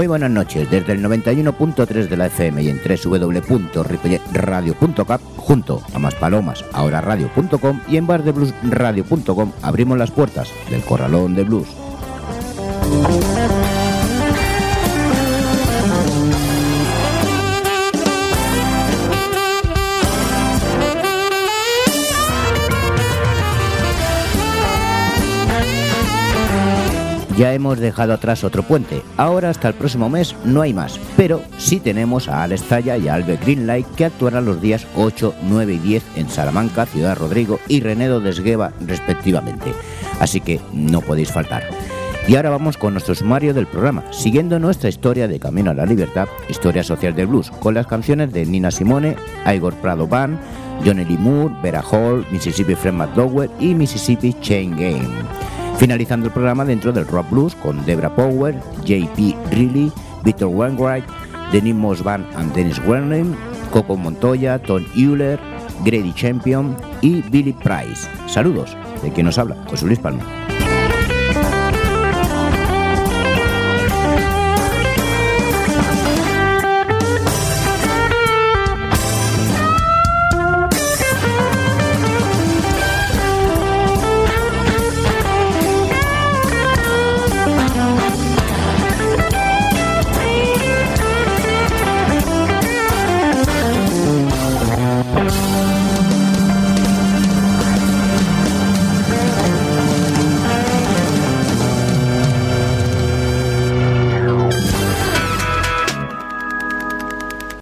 Muy buenas noches, desde el 91.3 de la FM y en www.ripolletradio.cap junto a Más Palomas, ahora radio.com y en bardebluesradio.com abrimos las puertas del Corralón de Blues. Ya hemos dejado atrás otro puente. Ahora hasta el próximo mes no hay más. Pero sí tenemos a Alex Zaya y a Albert Greenlight que actuarán los días 8, 9 y 10 en Salamanca, Ciudad Rodrigo y Renedo de respectivamente. Así que no podéis faltar. Y ahora vamos con nuestro sumario del programa, siguiendo nuestra historia de Camino a la Libertad, historia social del blues, con las canciones de Nina Simone, Igor Prado Band, Johnny Lee Moore, Vera Hall, Mississippi Fred McDowell y Mississippi Chain Game finalizando el programa dentro del rock blues con Debra Power, JP Reilly, Victor Wainwright, Denis Mosban and Dennis Werner, Coco Montoya, Tom Euler, Grady Champion y Billy Price. Saludos de quien nos habla, José Luis Palma.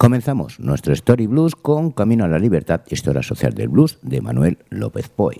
Comenzamos nuestro Story Blues con Camino a la Libertad, Historia Social del Blues de Manuel López Poy.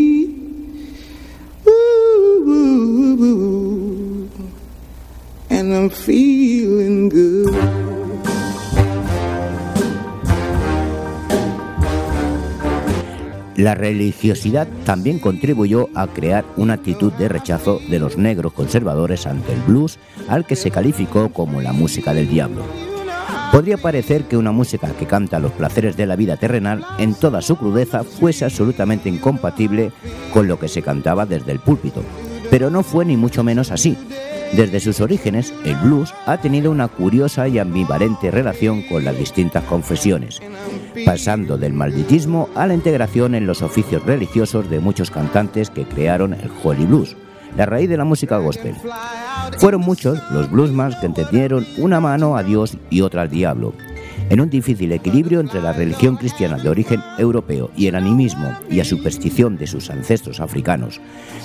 La religiosidad también contribuyó a crear una actitud de rechazo de los negros conservadores ante el blues, al que se calificó como la música del diablo. Podría parecer que una música que canta los placeres de la vida terrenal en toda su crudeza fuese absolutamente incompatible con lo que se cantaba desde el púlpito, pero no fue ni mucho menos así. Desde sus orígenes, el blues ha tenido una curiosa y ambivalente relación con las distintas confesiones, pasando del malditismo a la integración en los oficios religiosos de muchos cantantes que crearon el Holy Blues, la raíz de la música gospel. Fueron muchos los bluesmans que entendieron una mano a Dios y otra al diablo, en un difícil equilibrio entre la religión cristiana de origen europeo y el animismo y la superstición de sus ancestros africanos,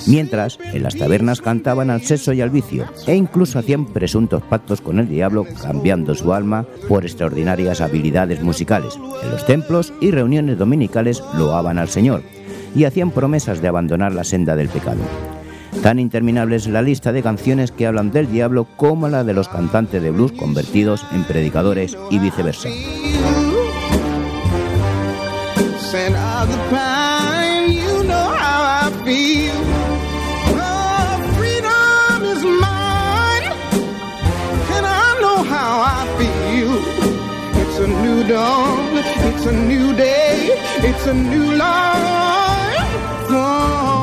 mientras en las tabernas cantaban al sexo y al vicio e incluso hacían presuntos pactos con el diablo cambiando su alma por extraordinarias habilidades musicales. En los templos y reuniones dominicales loaban al Señor y hacían promesas de abandonar la senda del pecado. Tan interminable es la lista de canciones que hablan del diablo como la de los cantantes de blues convertidos en predicadores y viceversa. Oh. It's a new day, it's a new life for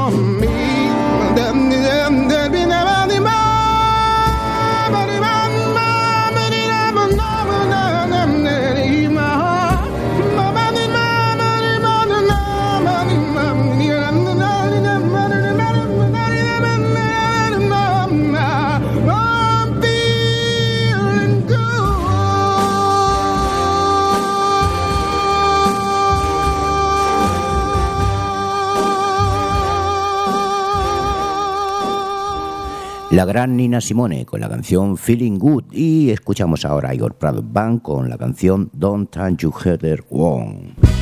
La gran Nina Simone con la canción Feeling Good y escuchamos ahora a Igor Prado Band con la canción Don't Turn You Heather Wrong.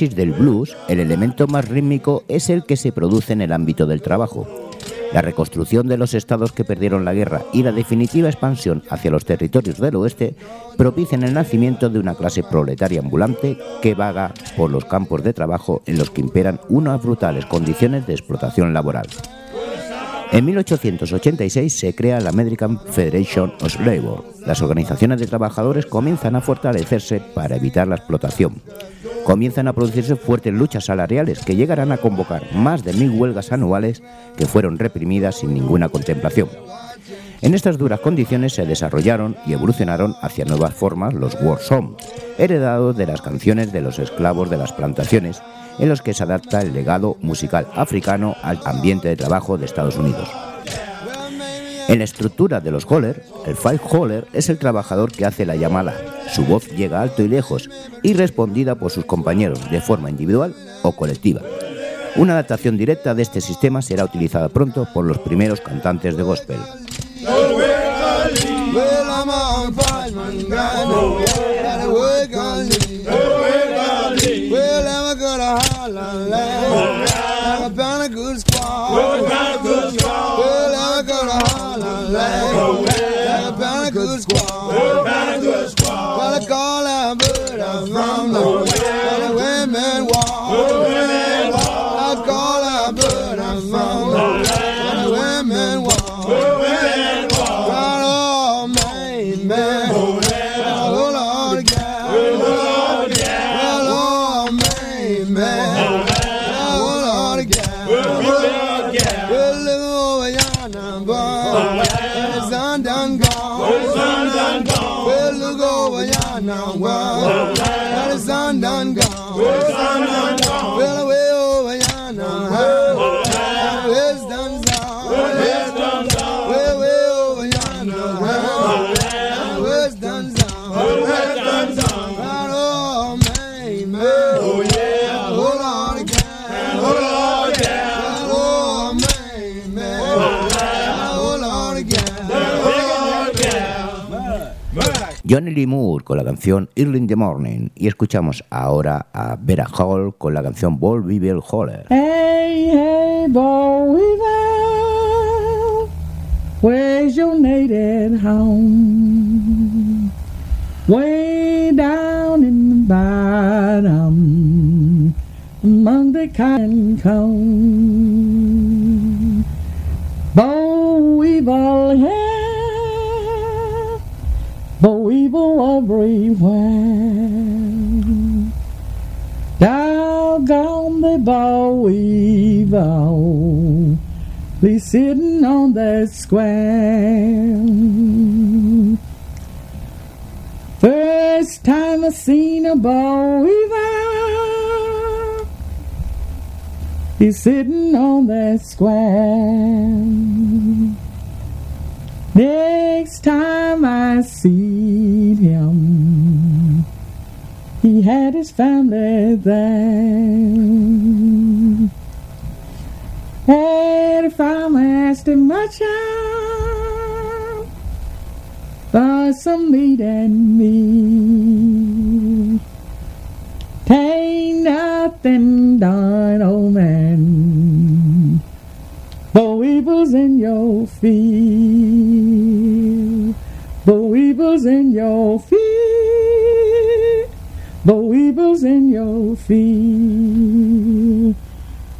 Del blues, el elemento más rítmico es el que se produce en el ámbito del trabajo. La reconstrucción de los estados que perdieron la guerra y la definitiva expansión hacia los territorios del oeste propician el nacimiento de una clase proletaria ambulante que vaga por los campos de trabajo en los que imperan unas brutales condiciones de explotación laboral. En 1886 se crea la American Federation of Labor. Las organizaciones de trabajadores comienzan a fortalecerse para evitar la explotación comienzan a producirse fuertes luchas salariales que llegarán a convocar más de mil huelgas anuales que fueron reprimidas sin ninguna contemplación. En estas duras condiciones se desarrollaron y evolucionaron hacia nuevas formas los war songs, heredados de las canciones de los esclavos de las plantaciones, en los que se adapta el legado musical africano al ambiente de trabajo de Estados Unidos. En la estructura de los holler, el five holler es el trabajador que hace la llamada. Su voz llega alto y lejos y respondida por sus compañeros de forma individual o colectiva. Una adaptación directa de este sistema será utilizada pronto por los primeros cantantes de gospel. Oh. Oh. Johnny Lee Moore con la canción Early in the Morning y escuchamos ahora a Vera Hall con la canción Ball Bible Holler. Hey, hey, weavil, where's your native home? Way down in the bottom, among the cotton cone. Boll weevil here, boll weevil everywhere. Doggone the boll weevil, be sitting on the square. First time I seen a weevil, he's sitting on that square. Next time I see him, he had his family there. And if I'm asked him much out for some meat and me, tain't nothing done, old man. The weevils in your feet, the weevils in your feet, the weevils in your feet.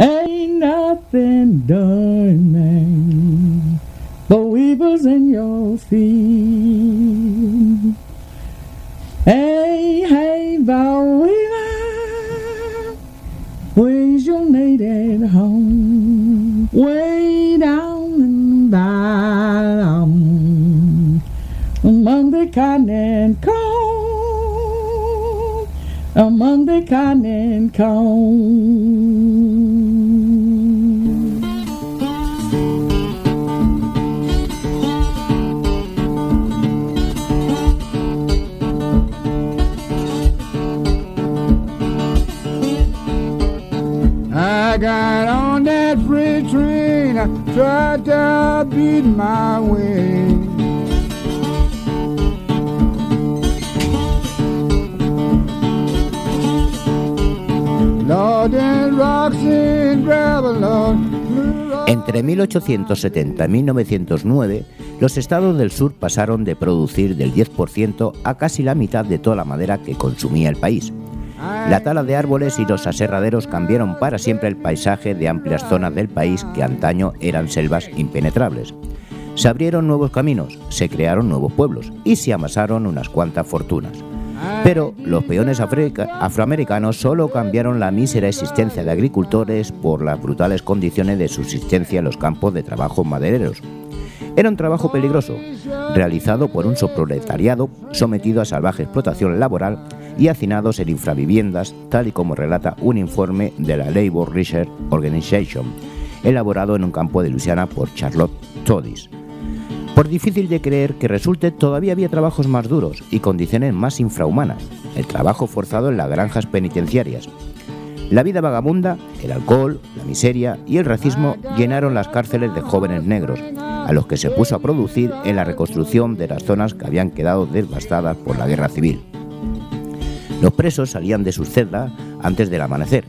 Ain't nothing done, man. The weevils in your field. Hey, hey, bow weaver, where's your native home? Way down in the bottom, among the cotton and corn, among the cotton and corn. Entre 1870 y 1909, los estados del sur pasaron de producir del 10% a casi la mitad de toda la madera que consumía el país. La tala de árboles y los aserraderos cambiaron para siempre el paisaje de amplias zonas del país que antaño eran selvas impenetrables. Se abrieron nuevos caminos, se crearon nuevos pueblos y se amasaron unas cuantas fortunas. Pero los peones afroamericanos solo cambiaron la mísera existencia de agricultores por las brutales condiciones de subsistencia en los campos de trabajo madereros. Era un trabajo peligroso, realizado por un subproletariado sometido a salvaje explotación laboral y hacinados en infraviviendas, tal y como relata un informe de la Labor Research Organization, elaborado en un campo de Luisiana por Charlotte Todis. Por difícil de creer que resulte, todavía había trabajos más duros y condiciones más infrahumanas, el trabajo forzado en las granjas penitenciarias. La vida vagabunda, el alcohol, la miseria y el racismo llenaron las cárceles de jóvenes negros, a los que se puso a producir en la reconstrucción de las zonas que habían quedado devastadas por la guerra civil. Los presos salían de sus celdas antes del amanecer,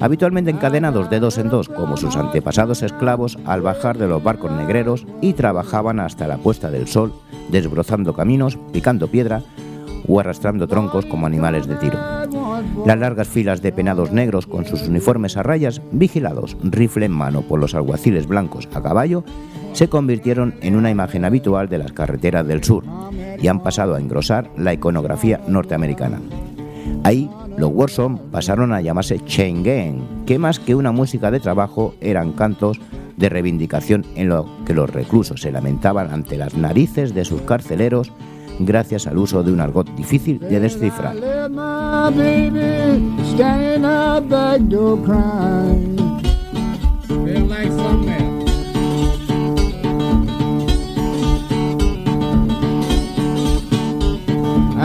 habitualmente encadenados de dos en dos como sus antepasados esclavos al bajar de los barcos negreros y trabajaban hasta la puesta del sol, desbrozando caminos, picando piedra o arrastrando troncos como animales de tiro. Las largas filas de penados negros con sus uniformes a rayas, vigilados, rifle en mano por los alguaciles blancos a caballo, se convirtieron en una imagen habitual de las carreteras del sur y han pasado a engrosar la iconografía norteamericana. Ahí, los Warson pasaron a llamarse Chain Gang, que más que una música de trabajo eran cantos de reivindicación en lo que los reclusos se lamentaban ante las narices de sus carceleros gracias al uso de un argot difícil de descifrar.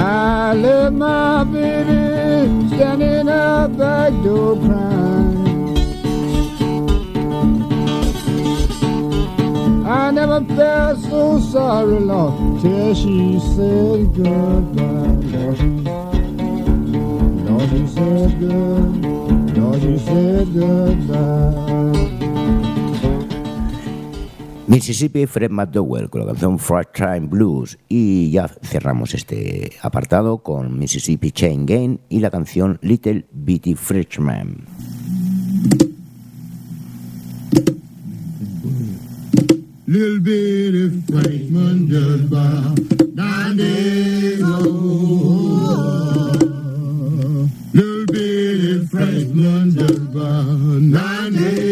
I left my baby standing up back door crying. I never felt so sorry, Lord, till she said goodbye. She, Lord, she said good, Lord, she said goodbye. Mississippi, Fred McDowell con la canción Fright Time Blues y ya cerramos este apartado con Mississippi Chain Gang y la canción Little Bitty Frenchman. Little bitty Frenchman just about nine days old. Little bitty Frenchman just about nine days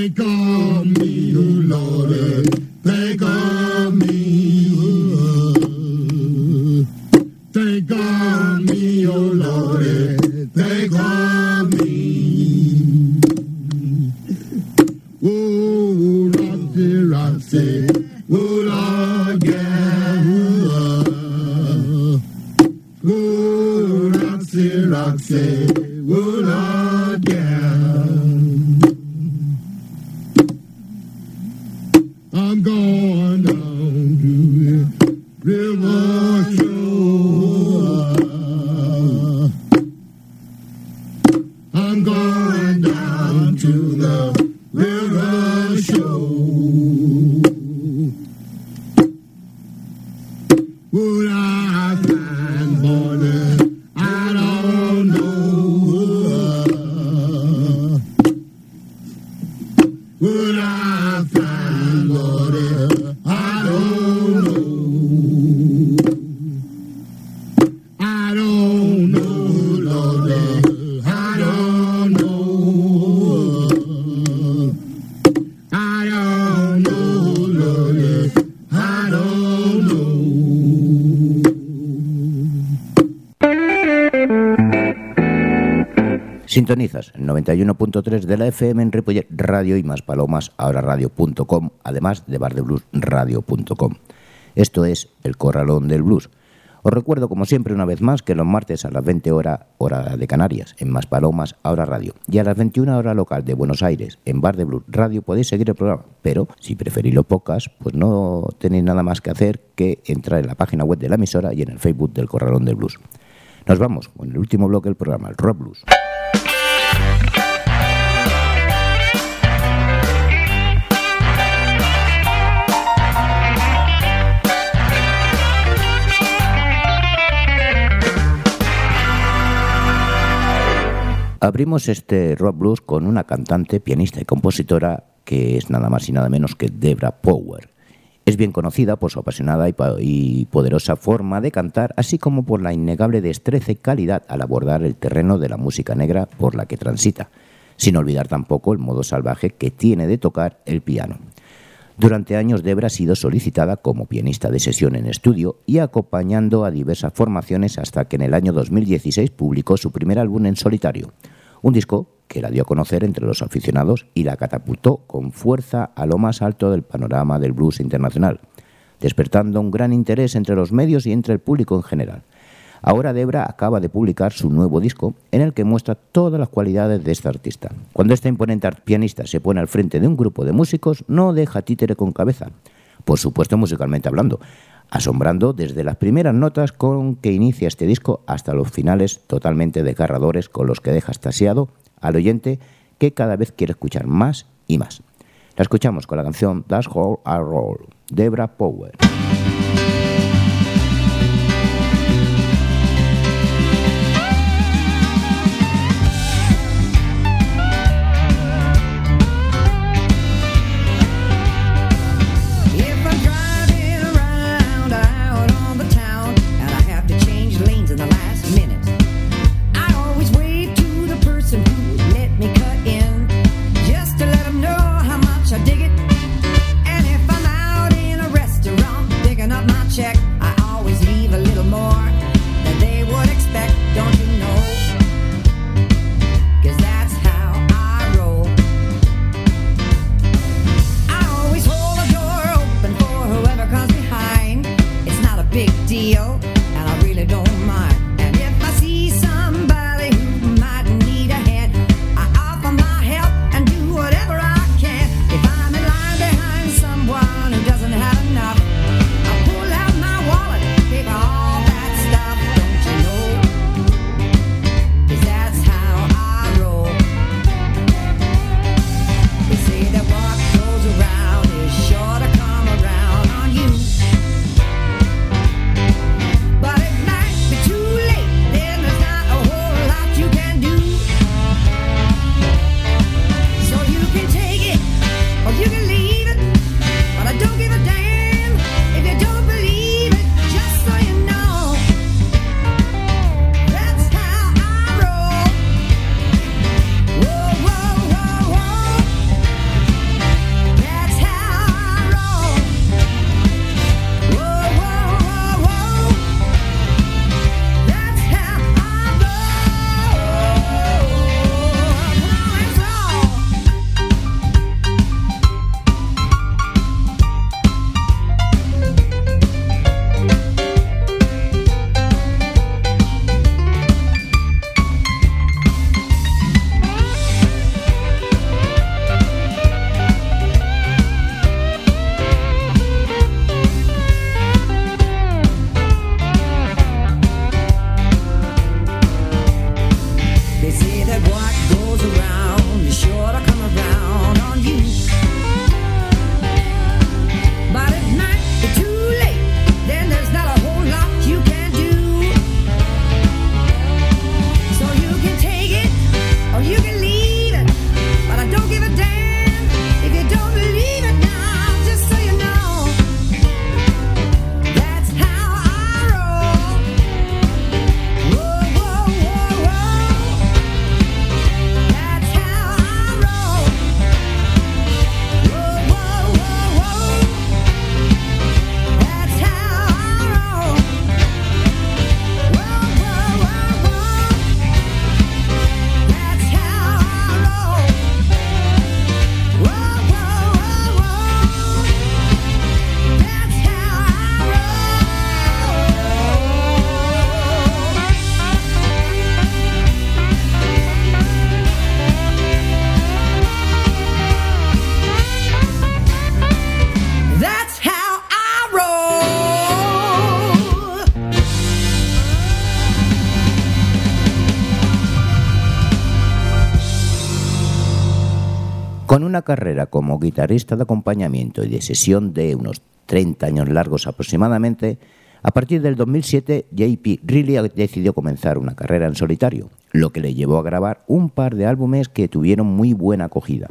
Think of me, oh Lord, think of 91.3 de la FM en Ripollet Radio y más palomas ahora radio.com, además de bardebluesradio.com. Esto es El Corralón del Blues. Os recuerdo, como siempre, una vez más, que los martes a las 20 horas, hora de Canarias, en Más Palomas, Ahora Radio, y a las 21 horas local de Buenos Aires, en Bar de Blues Radio, podéis seguir el programa. Pero, si preferís los podcasts, pues no tenéis nada más que hacer que entrar en la página web de la emisora y en el Facebook del Corralón del Blues. Nos vamos con el último bloque del programa, el Rock Blues. Abrimos este rock blues con una cantante, pianista y compositora que es nada más y nada menos que Debra Power. Es bien conocida por su apasionada y poderosa forma de cantar, así como por la innegable destreza y calidad al abordar el terreno de la música negra por la que transita, sin olvidar tampoco el modo salvaje que tiene de tocar el piano. Durante años Debra ha sido solicitada como pianista de sesión en estudio y acompañando a diversas formaciones hasta que en el año 2016 publicó su primer álbum en solitario, un disco que la dio a conocer entre los aficionados y la catapultó con fuerza a lo más alto del panorama del blues internacional, despertando un gran interés entre los medios y entre el público en general. Ahora Debra acaba de publicar su nuevo disco en el que muestra todas las cualidades de esta artista. Cuando esta imponente pianista se pone al frente de un grupo de músicos, no deja títere con cabeza, por supuesto musicalmente hablando, asombrando desde las primeras notas con que inicia este disco hasta los finales totalmente desgarradores con los que deja estasiado al oyente que cada vez quiere escuchar más y más. La escuchamos con la canción That's How I Roll, Debra Power. Una carrera como guitarrista de acompañamiento y de sesión de unos 30 años largos aproximadamente, a partir del 2007 JP Riley decidió comenzar una carrera en solitario, lo que le llevó a grabar un par de álbumes que tuvieron muy buena acogida.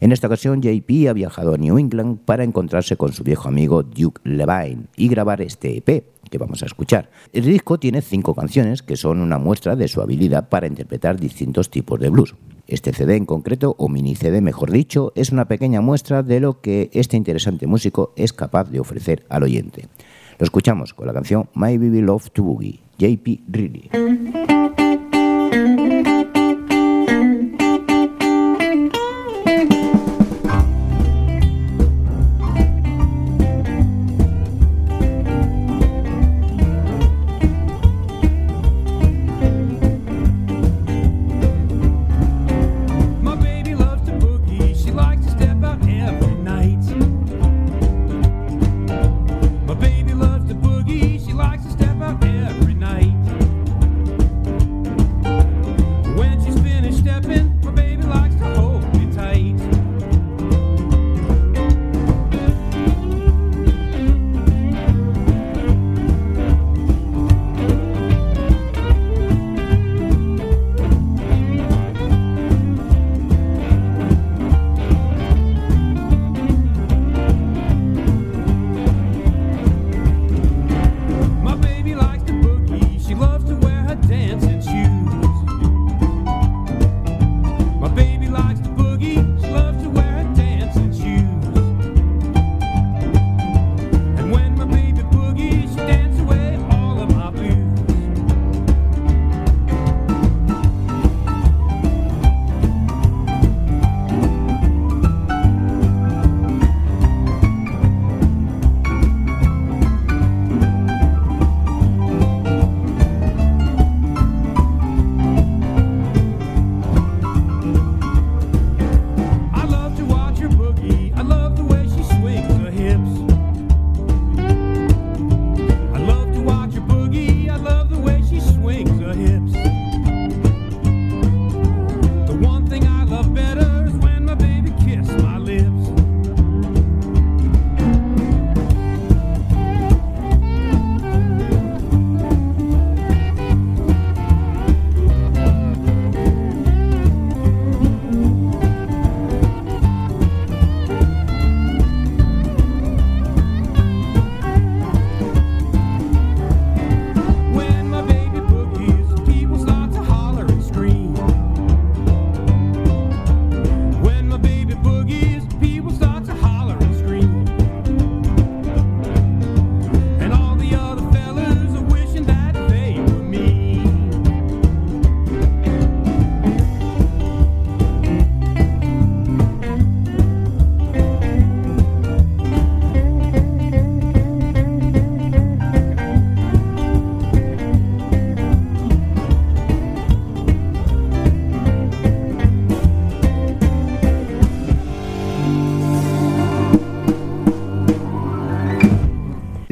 En esta ocasión, JP ha viajado a New England para encontrarse con su viejo amigo Duke Levine y grabar este EP que vamos a escuchar. El disco tiene cinco canciones que son una muestra de su habilidad para interpretar distintos tipos de blues. Este CD en concreto, o mini CD mejor dicho, es una pequeña muestra de lo que este interesante músico es capaz de ofrecer al oyente. Lo escuchamos con la canción My Baby Love to Boogie, JP Reilly.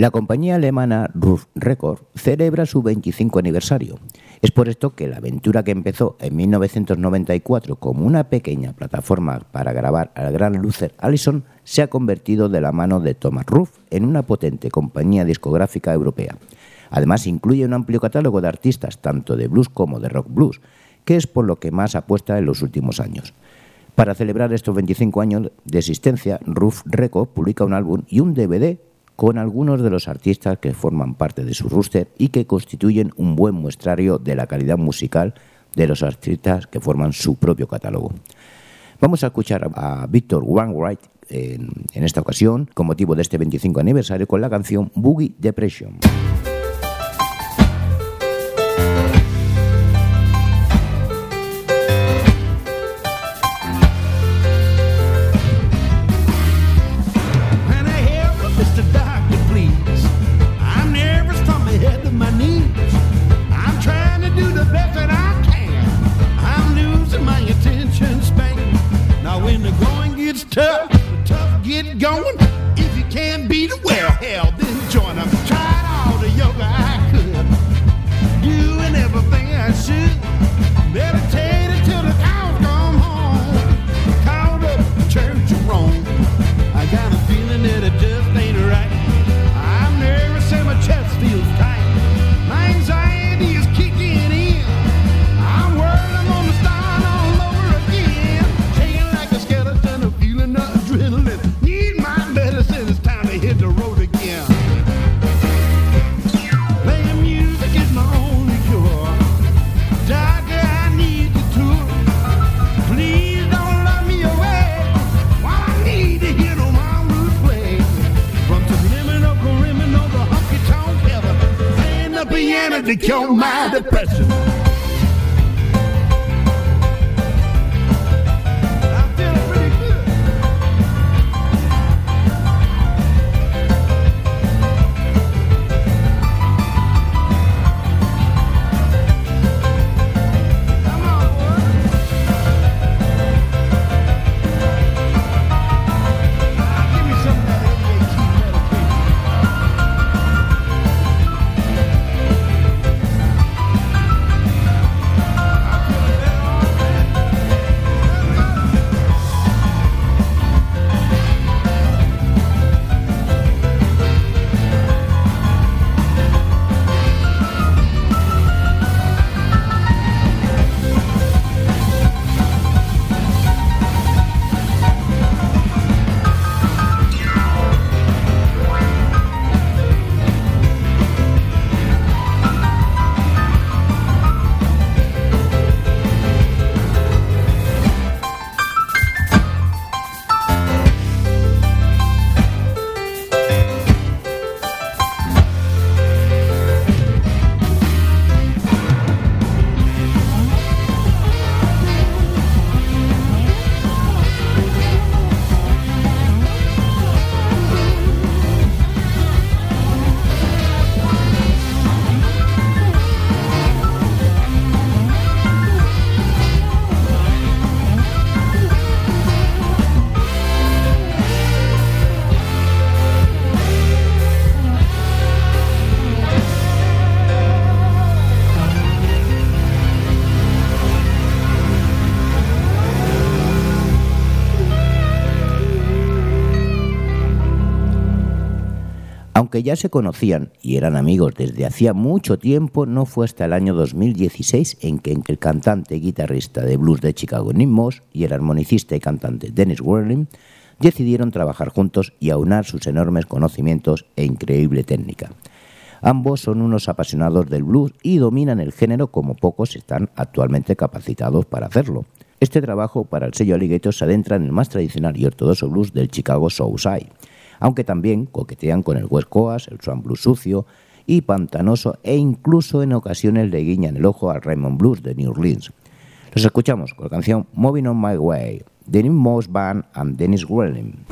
La compañía alemana Ruf Record celebra su 25 aniversario. Es por esto que la aventura que empezó en 1994 como una pequeña plataforma para grabar al gran Luther Allison se ha convertido de la mano de Thomas Ruff en una potente compañía discográfica europea. Además incluye un amplio catálogo de artistas tanto de blues como de rock blues, que es por lo que más apuesta en los últimos años. Para celebrar estos 25 años de existencia, Ruf Record publica un álbum y un DVD con algunos de los artistas que forman parte de su roster y que constituyen un buen muestrario de la calidad musical de los artistas que forman su propio catálogo. Vamos a escuchar a Victor Wainwright en, en esta ocasión con motivo de este 25 aniversario con la canción Boogie Depression. To cure my depression. Aunque ya se conocían y eran amigos desde hacía mucho tiempo, no fue hasta el año 2016 en que el cantante y guitarrista de blues de Chicago Nick Moss y el armonicista y cantante Dennis Werling decidieron trabajar juntos y aunar sus enormes conocimientos e increíble técnica. Ambos son unos apasionados del blues y dominan el género como pocos están actualmente capacitados para hacerlo. Este trabajo para el sello Alligator se adentra en el más tradicional y ortodoxo blues del Chicago Southside, aunque también coquetean con el West Coast, el Swan Blues sucio y pantanoso e incluso en ocasiones le guiñan el ojo al Raymond Blues de New Orleans. Los escuchamos con la canción Moving on My Way, de Nick Moss Band and Dennis Welling.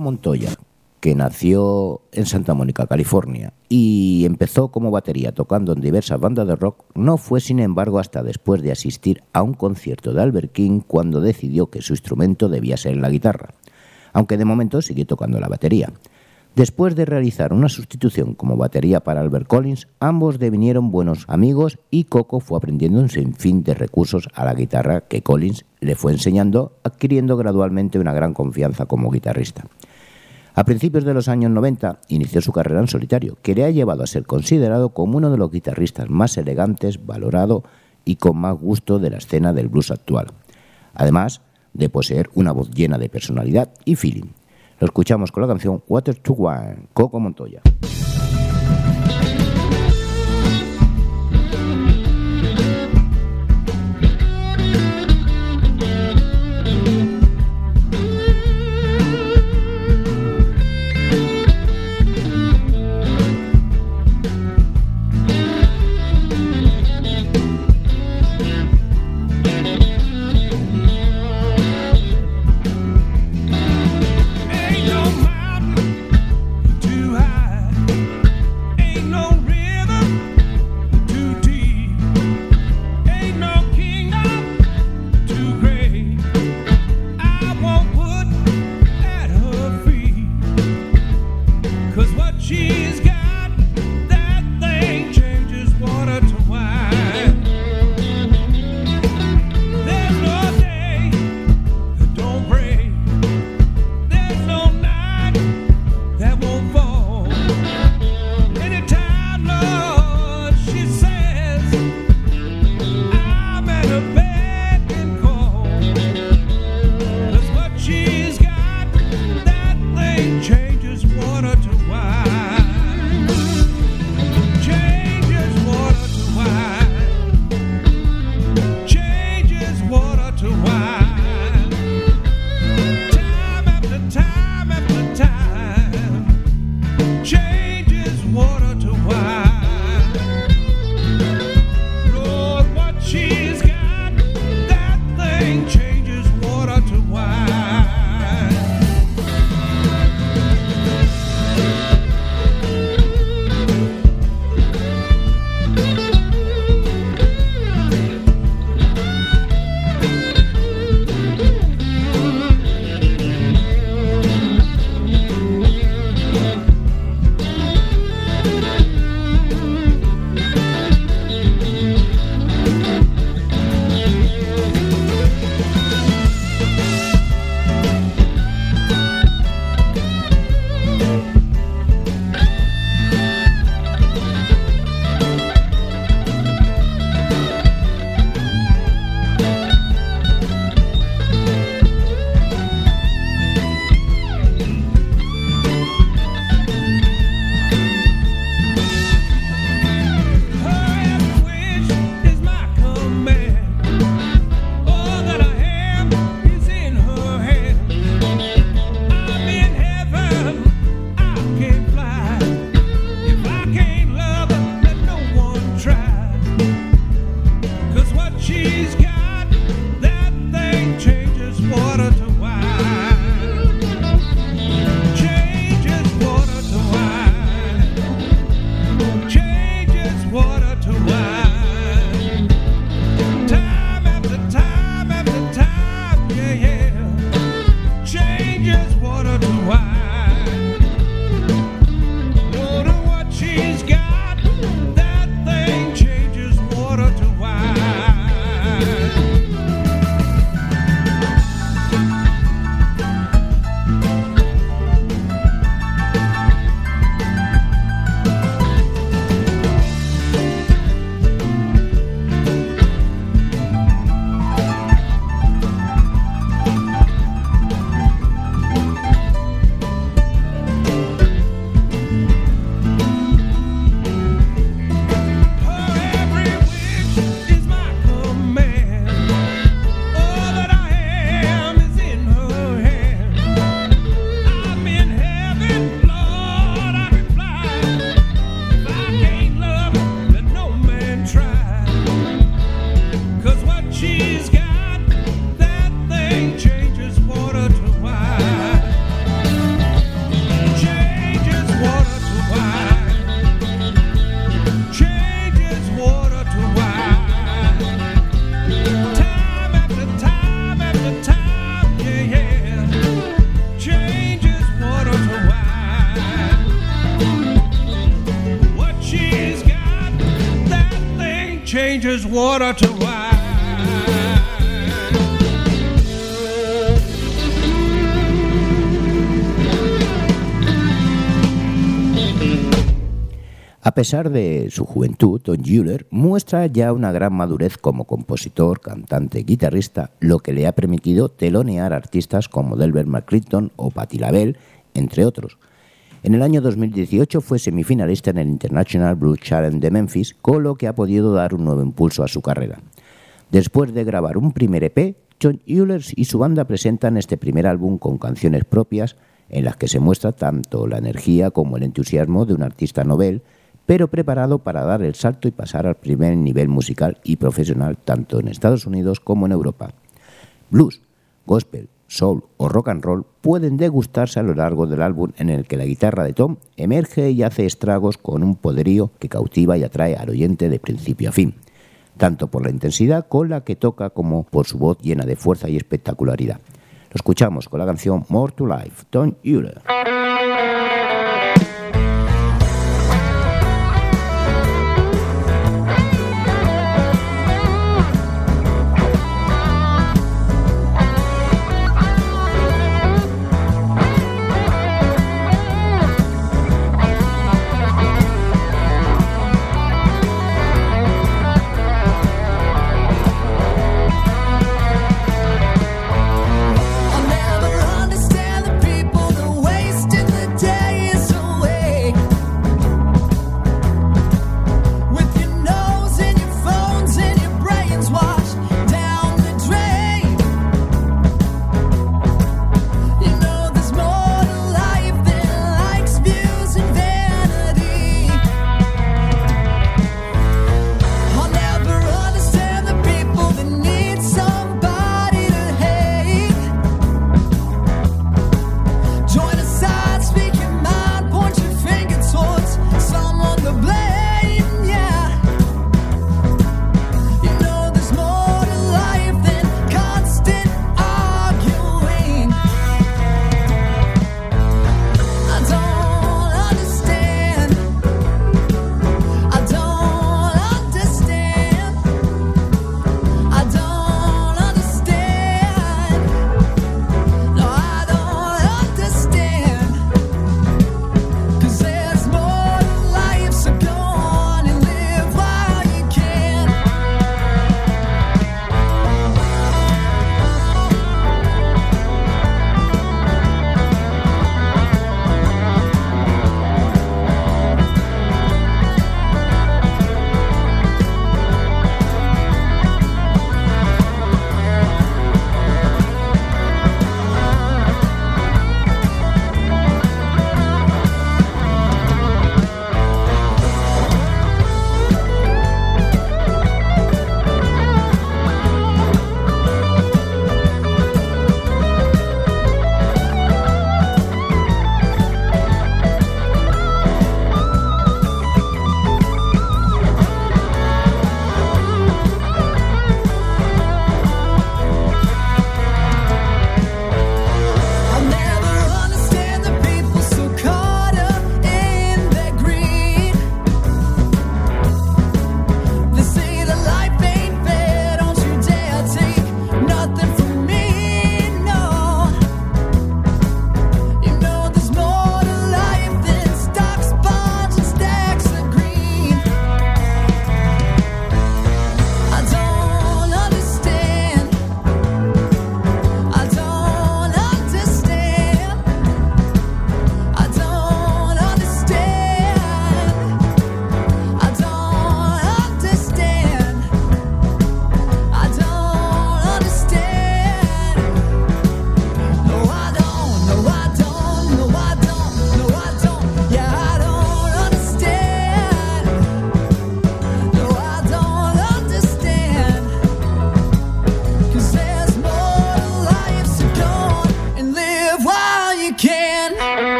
Montoya, que nació en Santa Mónica, California, y empezó como batería tocando en diversas bandas de rock, no fue sin embargo hasta después de asistir a un concierto de Albert King cuando decidió que su instrumento debía ser la guitarra, aunque de momento siguió tocando la batería. Después de realizar una sustitución como batería para Albert Collins, ambos devinieron buenos amigos y Coco fue aprendiendo un sinfín de recursos a la guitarra que Collins le fue enseñando, adquiriendo gradualmente una gran confianza como guitarrista. A principios de los años 90 inició su carrera en solitario, que le ha llevado a ser considerado como uno de los guitarristas más elegantes, valorado y con más gusto de la escena del blues actual. Además de poseer una voz llena de personalidad y feeling. Lo escuchamos con la canción Water to Wine, Coco Montoya. Pesar de su juventud, Don Euler muestra ya una gran madurez como compositor, cantante, guitarrista, lo que le ha permitido telonear artistas como Delbert McClinton o Patti LaBelle, entre otros. En el año 2018 fue semifinalista en el International Blues Challenge de Memphis, con lo que ha podido dar un nuevo impulso a su carrera. Después de grabar un primer EP, John Euler y su banda presentan este primer álbum con canciones propias en las que se muestra tanto la energía como el entusiasmo de un artista novel, pero preparado para dar el salto y pasar al primer nivel musical y profesional tanto en Estados Unidos como en Europa. Blues, gospel, soul o rock and roll pueden degustarse a lo largo del álbum en el que la guitarra de Tom emerge y hace estragos con un poderío que cautiva y atrae al oyente de principio a fin, tanto por la intensidad con la que toca como por su voz llena de fuerza y espectacularidad. Lo escuchamos con la canción More to Life, Tom Euler.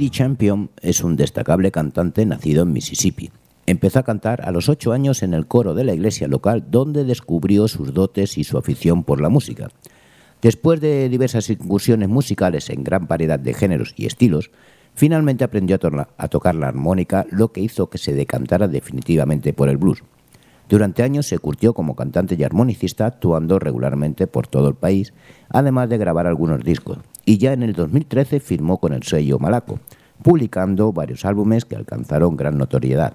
Grady Champion es un destacable cantante nacido en Mississippi. Empezó a cantar a los ocho años en el coro de la iglesia local donde descubrió sus dotes y su afición por la música. Después de diversas incursiones musicales en gran variedad de géneros y estilos, finalmente aprendió a, a tocar la armónica, lo que hizo que se decantara definitivamente por el blues. Durante años se curtió como cantante y armonicista, actuando regularmente por todo el país, además de grabar algunos discos. Y ya en el 2013 firmó con el sello Malaco, publicando varios álbumes que alcanzaron gran notoriedad.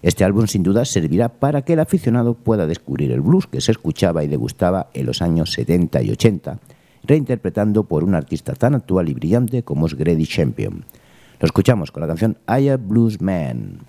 Este álbum sin duda servirá para que el aficionado pueda descubrir el blues que se escuchaba y degustaba en los años 70 y 80, reinterpretando por un artista tan actual y brillante como es Grady Champion. Lo escuchamos con la canción I Am Blues Man.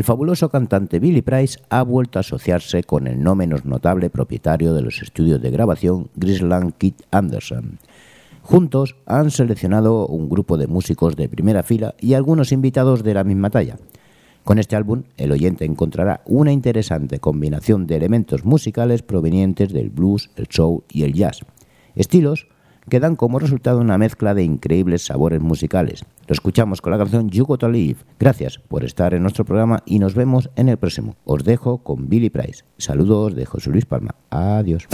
El fabuloso cantante Billy Price ha vuelto a asociarse con el no menos notable propietario de los estudios de grabación Grisland Kit Anderson. Juntos han seleccionado un grupo de músicos de primera fila y algunos invitados de la misma talla. Con este álbum, el oyente encontrará una interesante combinación de elementos musicales provenientes del blues, el soul y el jazz. Estilos que dan como resultado una mezcla de increíbles sabores musicales. Lo escuchamos con la canción You Got to Live. Gracias por estar en nuestro programa y nos vemos en el próximo. Os dejo con Billy Price. Saludos de José Luis Palma. Adiós.